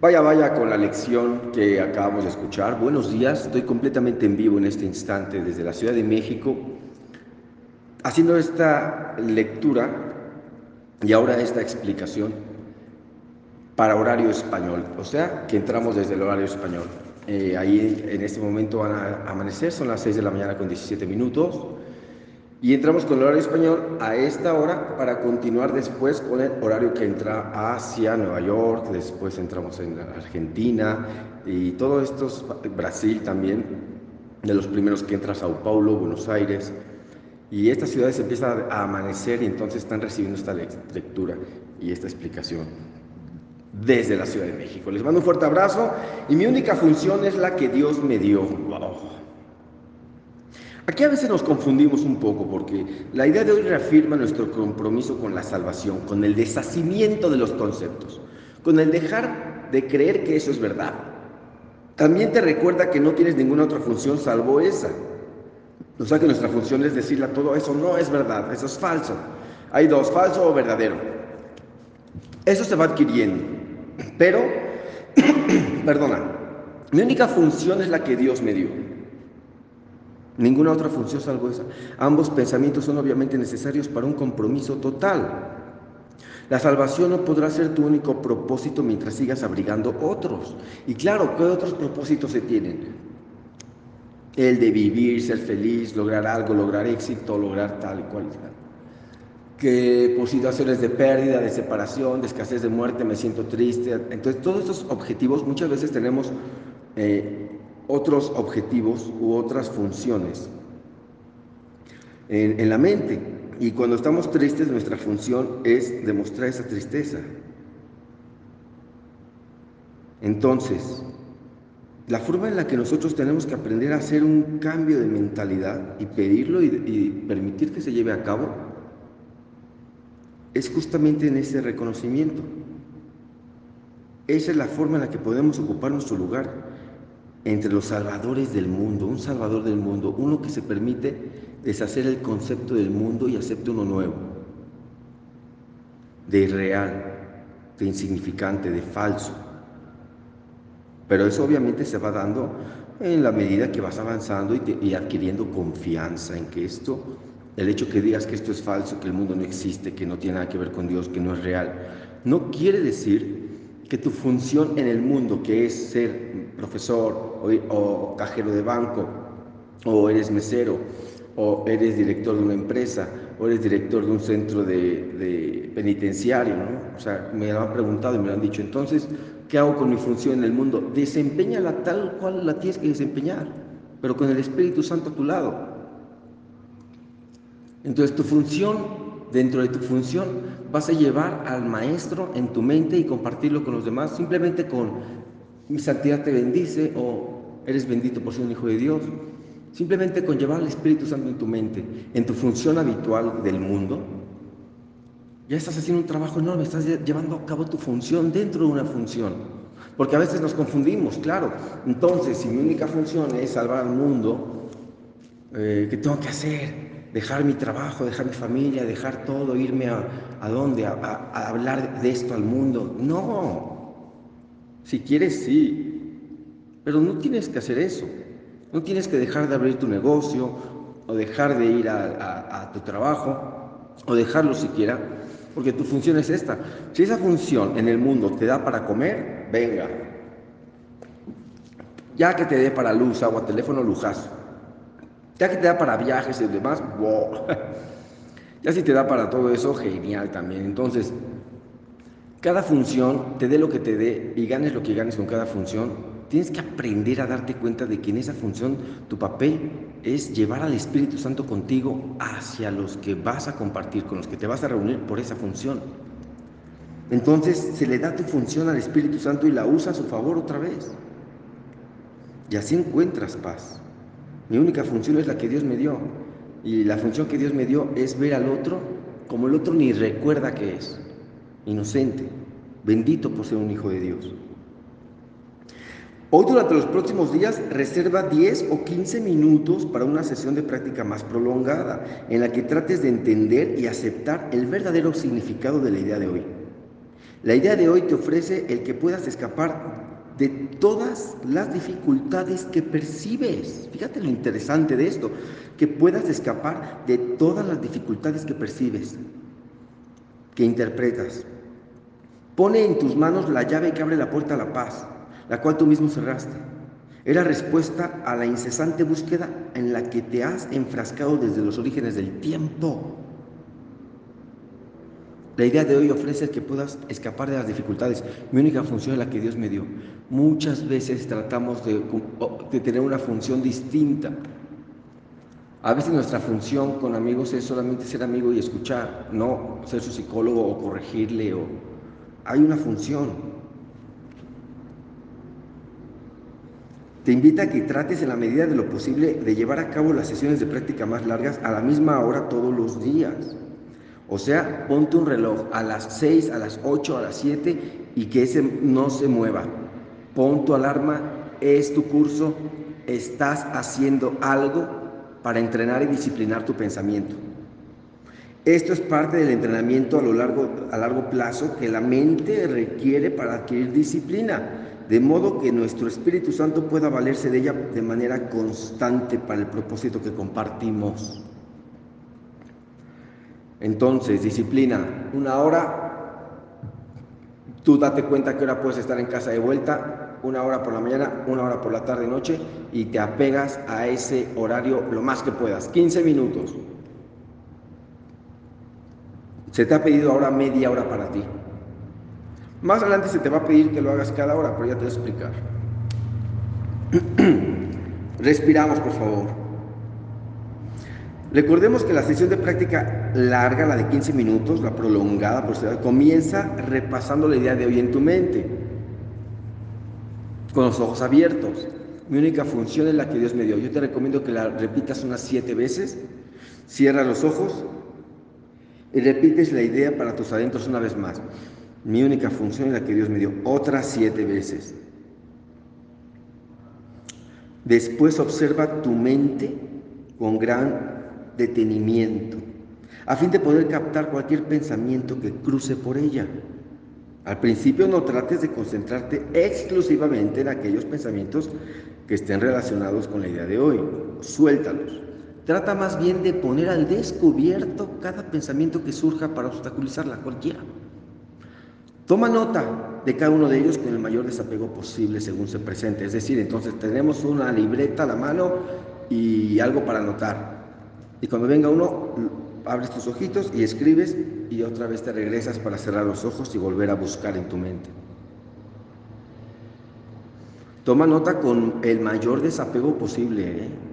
Vaya, vaya con la lección que acabamos de escuchar. Buenos días, estoy completamente en vivo en este instante desde la Ciudad de México, haciendo esta lectura y ahora esta explicación para horario español, o sea, que entramos desde el horario español. Eh, ahí en este momento van a amanecer, son las 6 de la mañana con 17 minutos. Y entramos con el horario español a esta hora para continuar después con el horario que entra hacia Nueva York, después entramos en Argentina y todo esto, Brasil también, de los primeros que entra Sao Paulo, Buenos Aires. Y estas ciudades empiezan a amanecer y entonces están recibiendo esta lectura y esta explicación desde la Ciudad de México. Les mando un fuerte abrazo y mi única función es la que Dios me dio. Aquí a veces nos confundimos un poco porque la idea de hoy reafirma nuestro compromiso con la salvación, con el deshacimiento de los conceptos, con el dejar de creer que eso es verdad. También te recuerda que no tienes ninguna otra función salvo esa. O sea que nuestra función es decirle a todo eso no es verdad, eso es falso. Hay dos, falso o verdadero. Eso se va adquiriendo. Pero, perdona, mi única función es la que Dios me dio. Ninguna otra función salvo esa. Ambos pensamientos son obviamente necesarios para un compromiso total. La salvación no podrá ser tu único propósito mientras sigas abrigando otros. Y claro, ¿qué otros propósitos se tienen? El de vivir, ser feliz, lograr algo, lograr éxito, lograr tal y cual. Que por situaciones de pérdida, de separación, de escasez de muerte, me siento triste. Entonces, todos estos objetivos muchas veces tenemos eh, otros objetivos u otras funciones en, la mente. Y cuando estamos tristes, nuestra función es demostrar esa tristeza. Entonces, la forma en la que nosotros tenemos que aprender a hacer un cambio de mentalidad y pedirlo y, y, permitir que se lleve a cabo es justamente en ese reconocimiento. Esa es la forma en la que podemos ocupar nuestro lugar entre los salvadores del mundo, un salvador del mundo, uno que se permite deshacer el concepto del mundo y acepte uno nuevo, de irreal, de insignificante, de falso. Pero eso obviamente se va dando en la medida que vas avanzando y, y, adquiriendo confianza en que esto, el hecho que digas que esto es falso, que el mundo no existe, que no tiene nada que ver con Dios, que no es real, no quiere decir que tu función en el mundo, que es ser profesor o, cajero de banco, o eres mesero, o eres director de una empresa, o eres director de un centro de, penitenciario, ¿no? O sea, me lo han preguntado y me lo han dicho, entonces, ¿qué hago con mi función en el mundo? Desempeñala tal cual la tienes que desempeñar, pero con el Espíritu Santo a tu lado. Entonces, tu función dentro de tu función vas a llevar al maestro en tu mente y compartirlo con los demás, simplemente con mi santidad te bendice o eres bendito por ser un hijo de Dios. Simplemente con llevar al Espíritu Santo en tu mente, en tu función habitual del mundo, ya estás haciendo un trabajo enorme, estás llevando a cabo tu función dentro de una función. Porque a veces nos confundimos, claro. Entonces, si mi única función es salvar al mundo, eh, ¿qué tengo que hacer? dejar mi trabajo, dejar mi familia, dejar todo, irme a, a dónde, a, hablar de esto al mundo. No, si quieres sí, pero no tienes que hacer eso. No tienes que dejar de abrir tu negocio o dejar de ir a, tu trabajo o dejarlo siquiera, porque tu función es esta. Si esa función en el mundo te da para comer, venga. Ya que te dé para luz, agua, teléfono, lujazo. Ya que te da para viajes y demás, wow. Ya si te da para todo eso, genial también. Entonces, cada función, te dé lo que te dé y ganes lo que ganes con cada función, tienes que aprender a darte cuenta de que en esa función tu papel es llevar al Espíritu Santo contigo hacia los que vas a compartir, con los que te vas a reunir por esa función. Entonces se le da tu función al Espíritu Santo y la usa a su favor otra vez. Y así encuentras paz. Mi única función es la que Dios me dio. Y la función que Dios me dio es ver al otro como el otro ni recuerda que es. Inocente. Bendito por ser un hijo de Dios. Hoy durante los próximos días reserva 10 o 15 minutos para una sesión de práctica más prolongada en la que trates de entender y aceptar el verdadero significado de la idea de hoy. La idea de hoy te ofrece el que puedas escapar de todas las dificultades que percibes. Fíjate lo interesante de esto, que puedas escapar de todas las dificultades que percibes, que interpretas. Pone en tus manos la llave que abre la puerta a la paz, la cual tú mismo cerraste. Era respuesta a la incesante búsqueda en la que te has enfrascado desde los orígenes del tiempo. La idea de hoy ofrece que puedas escapar de las dificultades. Mi única función es la que Dios me dio. Muchas veces tratamos de, tener una función distinta. A veces nuestra función con amigos es solamente ser amigo y escuchar, no ser su psicólogo o corregirle. O... Hay una función. Te invita a que trates en la medida de lo posible de llevar a cabo las sesiones de práctica más largas a la misma hora todos los días. O sea, ponte un reloj a las 6, a las 8, a las 7 y que ese no se mueva. Pon tu alarma, es tu curso, estás haciendo algo para entrenar y disciplinar tu pensamiento. Esto es parte del entrenamiento a, lo largo, a largo plazo que la mente requiere para adquirir disciplina, de modo que nuestro Espíritu Santo pueda valerse de ella de manera constante para el propósito que compartimos. Entonces, disciplina, una hora, tú date cuenta que hora puedes estar en casa de vuelta, una hora por la mañana, una hora por la tarde, noche, y te apegas a ese horario lo más que puedas, 15 minutos. Se te ha pedido ahora media hora para ti. Más adelante se te va a pedir que lo hagas cada hora, pero ya te voy a explicar. Respiramos, por favor. Recordemos que la sesión de práctica larga, la de 15 minutos, la prolongada, por comienza repasando la idea de hoy en tu mente, con los ojos abiertos. Mi única función es la que Dios me dio. Yo te recomiendo que la repitas unas siete veces, cierra los ojos y repites la idea para tus adentros una vez más. Mi única función es la que Dios me dio, otras siete veces. Después observa tu mente con gran detenimiento, a fin de poder captar cualquier pensamiento que cruce por ella. Al principio no trates de concentrarte exclusivamente en aquellos pensamientos que estén relacionados con la idea de hoy. Suéltalos. Trata más bien de poner al descubierto cada pensamiento que surja para obstaculizarla, cualquiera. Toma nota de cada uno de ellos con el mayor desapego posible según se presente. Es decir, entonces tenemos una libreta a la mano y algo para anotar. Y cuando venga uno, abres tus ojitos y escribes y otra vez te regresas para cerrar los ojos y volver a buscar en tu mente. Toma nota con el mayor desapego posible ¿eh?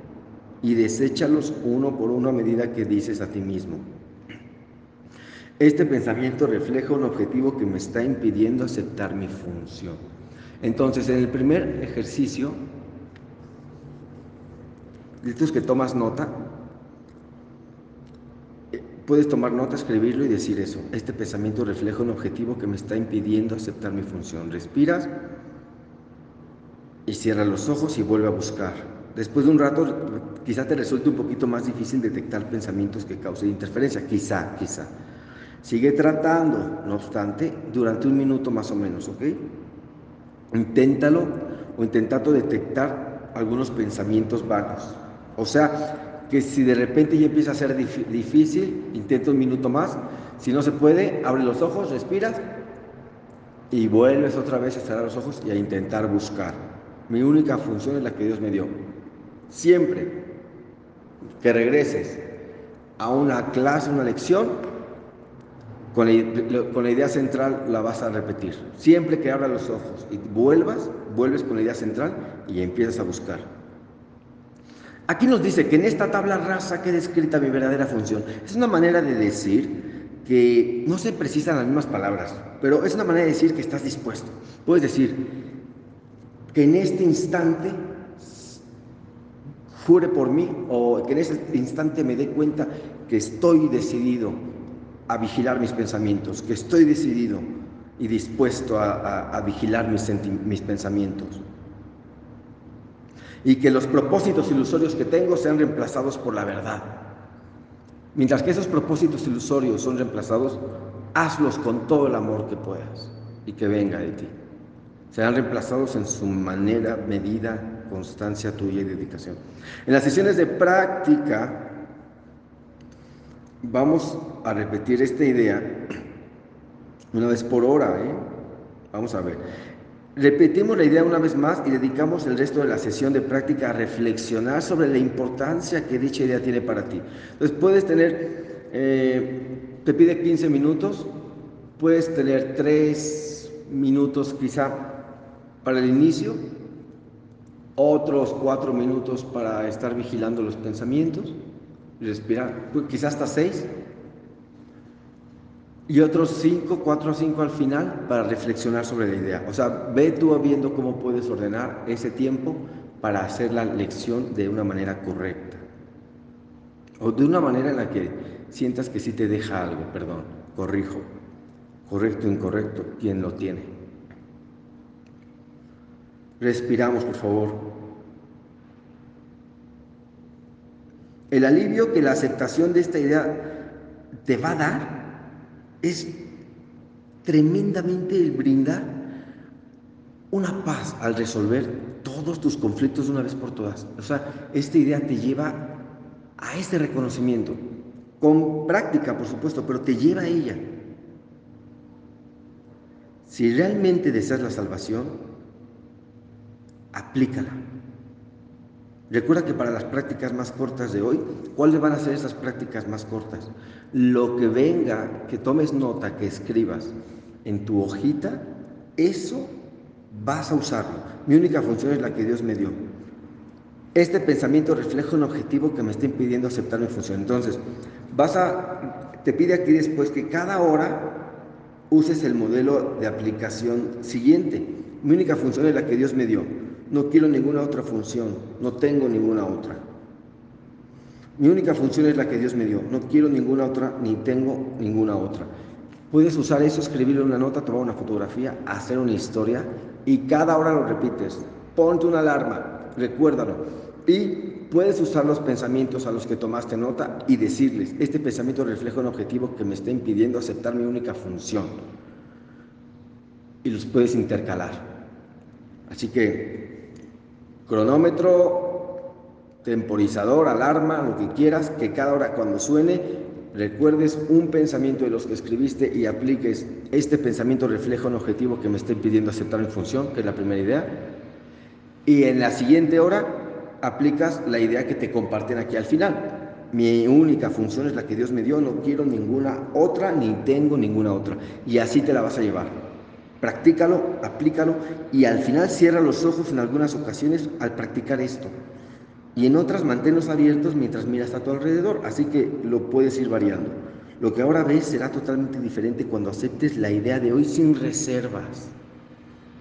Y deséchalos uno por uno a medida que dices a ti mismo. Este pensamiento refleja un objetivo que me está impidiendo aceptar mi función. Entonces, en el primer ejercicio, de que tomas nota, Puedes tomar nota, escribirlo y decir eso. Este pensamiento refleja un objetivo que me está impidiendo aceptar mi función. Respiras y cierra los ojos y vuelve a buscar. Después de un rato, quizá te resulte un poquito más difícil detectar pensamientos que causen interferencia. Quizá, quizá. Sigue tratando, no obstante, durante un minuto más o menos, ¿ok? Inténtalo o intentando detectar algunos pensamientos vagos. O sea, que si de repente ya empieza a ser difícil, intenta un minuto más. Si no se puede, abre los ojos, respiras y vuelves otra vez a cerrar los ojos y a intentar buscar. Mi única función es la que Dios me dio. Siempre que regreses a una clase, una lección, con la, idea central la vas a repetir. Siempre que abras los ojos y vuelvas, vuelves con la idea central y empiezas a buscar. Aquí nos dice que en esta tabla rasa queda escrita mi verdadera función. Es una manera de decir que no se precisan las mismas palabras, pero es una manera de decir que estás dispuesto. Puedes decir que en este instante jure por mí o que en este instante me dé cuenta que estoy decidido a vigilar mis pensamientos, que estoy decidido y dispuesto a, vigilar mis, mis pensamientos y que los propósitos ilusorios que tengo sean reemplazados por la verdad. Mientras que esos propósitos ilusorios son reemplazados, hazlos con todo el amor que puedas. y que venga de ti. Serán reemplazados en su manera, medida, constancia tuya y dedicación. En las sesiones de práctica vamos a repetir esta idea una vez por hora. ¿eh? Vamos a ver. Repetimos la idea una vez más y dedicamos el resto de la sesión de práctica a reflexionar sobre la importancia que dicha idea tiene para ti. Entonces puedes tener, eh, te pide 15 minutos, puedes tener 3 minutos quizá para el inicio, otros 4 minutos para estar vigilando los pensamientos, respirar, pues quizás hasta 6 y otros 5, 4 o 5 al final para reflexionar sobre la idea. O sea, ve tú viendo cómo puedes ordenar ese tiempo para hacer la lección de una manera correcta. O de una manera en la que sientas que sí te deja algo, perdón, corrijo. Correcto, incorrecto, ¿quién lo tiene? Respiramos, por favor. El alivio que la aceptación de esta idea te va a dar es tremendamente el brindar una paz al resolver todos tus conflictos de una vez por todas. O sea, esta idea te lleva a este reconocimiento, con práctica, por supuesto, pero te lleva a ella. Si realmente deseas la salvación, aplícala. Recuerda que para las prácticas más cortas de hoy, ¿cuáles van a ser esas prácticas más cortas? Lo que venga, que tomes nota, que escribas en tu hojita, eso vas a usarlo. Mi única función es la que Dios me dio. Este pensamiento refleja un objetivo que me está impidiendo aceptar mi función. Entonces, vas a, te pide aquí después que cada hora uses el modelo de aplicación siguiente. Mi única función es la que Dios me dio. No quiero ninguna otra función, no tengo ninguna otra. Mi única función es la que Dios me dio, no quiero ninguna otra, ni tengo ninguna otra. Puedes usar eso, escribirle una nota, tomar una fotografía, hacer una historia y cada hora lo repites. Ponte una alarma, recuérdalo. Y puedes usar los pensamientos a los que tomaste nota y decirles, este pensamiento refleja un objetivo que me está impidiendo aceptar mi única función. Y los puedes intercalar. Así que cronómetro, temporizador, alarma, lo que quieras, que cada hora cuando suene recuerdes un pensamiento de los que escribiste y apliques este pensamiento refleja un objetivo que me está impidiendo aceptar mi función, que es la primera idea. Y en la siguiente hora aplicas la idea que te comparten aquí al final. Mi única función es la que Dios me dio, no quiero ninguna otra ni tengo ninguna otra. Y así te la vas a llevar. Practícalo, aplícalo y al final cierra los ojos en algunas ocasiones al practicar esto. Y en otras manténlos abiertos mientras miras a tu alrededor, así que lo puedes ir variando. Lo que ahora ves será totalmente diferente cuando aceptes la idea de hoy sin reservas.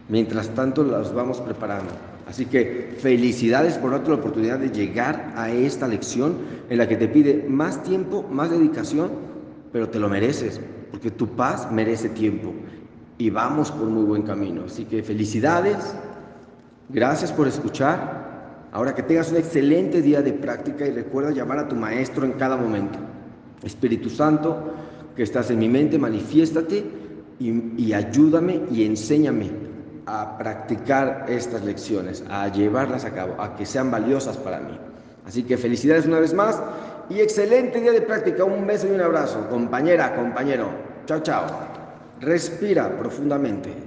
Mientras tanto las vamos preparando. Así que felicidades por darte la oportunidad de llegar a esta lección en la que te pide más tiempo, más dedicación, pero te lo mereces, porque tu paz merece tiempo y vamos por muy buen camino. Así que felicidades, gracias por escuchar. Ahora que tengas un excelente día de práctica y recuerda llamar a tu maestro en cada momento. Espíritu Santo, que estás en mi mente, manifiéstate y, y ayúdame y enséñame a practicar estas lecciones, a llevarlas a cabo, a que sean valiosas para mí. Así que felicidades una vez más y excelente día de práctica. Un beso y un abrazo, compañera, compañero. Chao, chao. Respira profundamente.